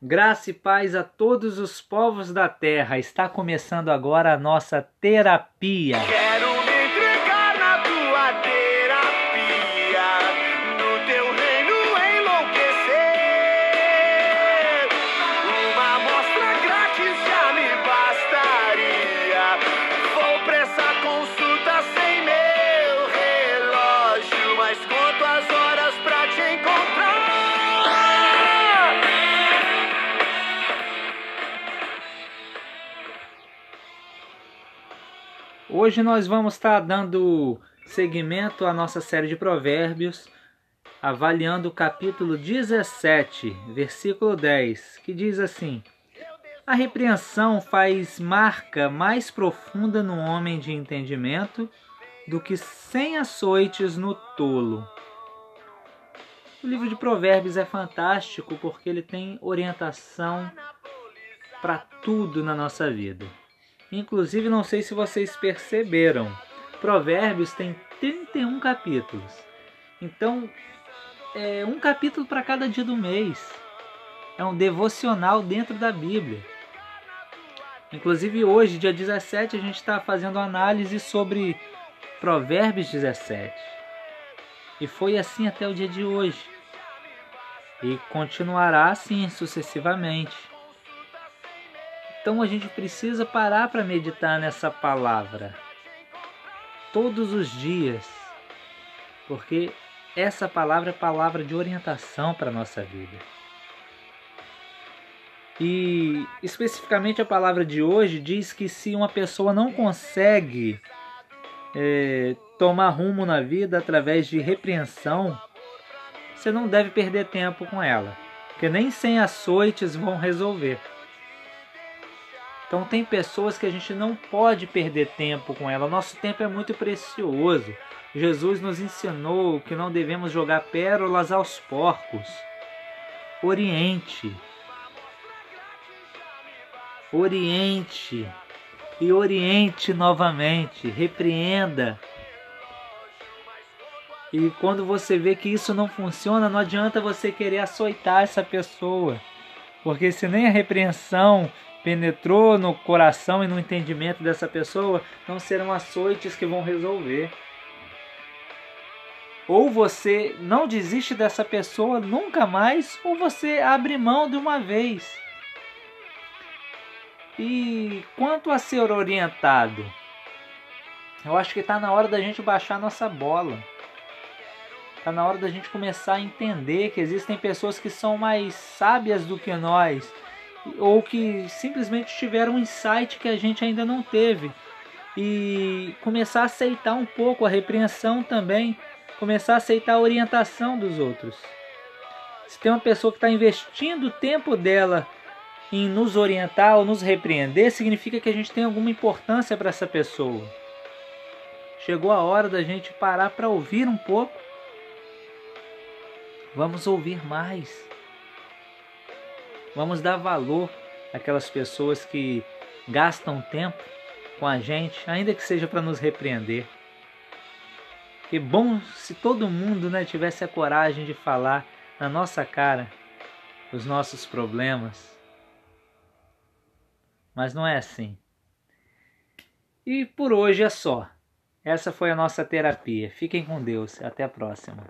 Graça e paz a todos os povos da terra. Está começando agora a nossa terapia. Quero Hoje nós vamos estar dando seguimento à nossa série de provérbios, avaliando o capítulo 17, versículo 10, que diz assim: A repreensão faz marca mais profunda no homem de entendimento do que cem açoites no tolo. O livro de Provérbios é fantástico porque ele tem orientação para tudo na nossa vida. Inclusive, não sei se vocês perceberam, Provérbios tem 31 capítulos. Então, é um capítulo para cada dia do mês. É um devocional dentro da Bíblia. Inclusive, hoje, dia 17, a gente está fazendo análise sobre Provérbios 17. E foi assim até o dia de hoje. E continuará assim sucessivamente. Então a gente precisa parar para meditar nessa palavra todos os dias, porque essa palavra é palavra de orientação para a nossa vida. E especificamente a palavra de hoje diz que se uma pessoa não consegue é, tomar rumo na vida através de repreensão, você não deve perder tempo com ela, porque nem sem açoites vão resolver. Então tem pessoas que a gente não pode perder tempo com ela. Nosso tempo é muito precioso. Jesus nos ensinou que não devemos jogar pérolas aos porcos. Oriente. Oriente. E oriente novamente. Repreenda. E quando você vê que isso não funciona, não adianta você querer açoitar essa pessoa. Porque se nem a repreensão penetrou no coração e no entendimento dessa pessoa, não serão açoites que vão resolver. Ou você não desiste dessa pessoa nunca mais, ou você abre mão de uma vez. E quanto a ser orientado, eu acho que está na hora da gente baixar nossa bola. Está na hora da gente começar a entender que existem pessoas que são mais sábias do que nós ou que simplesmente tiveram um insight que a gente ainda não teve e começar a aceitar um pouco a repreensão também, começar a aceitar a orientação dos outros. Se tem uma pessoa que está investindo o tempo dela em nos orientar ou nos repreender, significa que a gente tem alguma importância para essa pessoa. Chegou a hora da gente parar para ouvir um pouco. Vamos ouvir mais. Vamos dar valor àquelas pessoas que gastam tempo com a gente, ainda que seja para nos repreender. Que bom se todo mundo né, tivesse a coragem de falar na nossa cara os nossos problemas. Mas não é assim. E por hoje é só. Essa foi a nossa terapia. Fiquem com Deus. Até a próxima.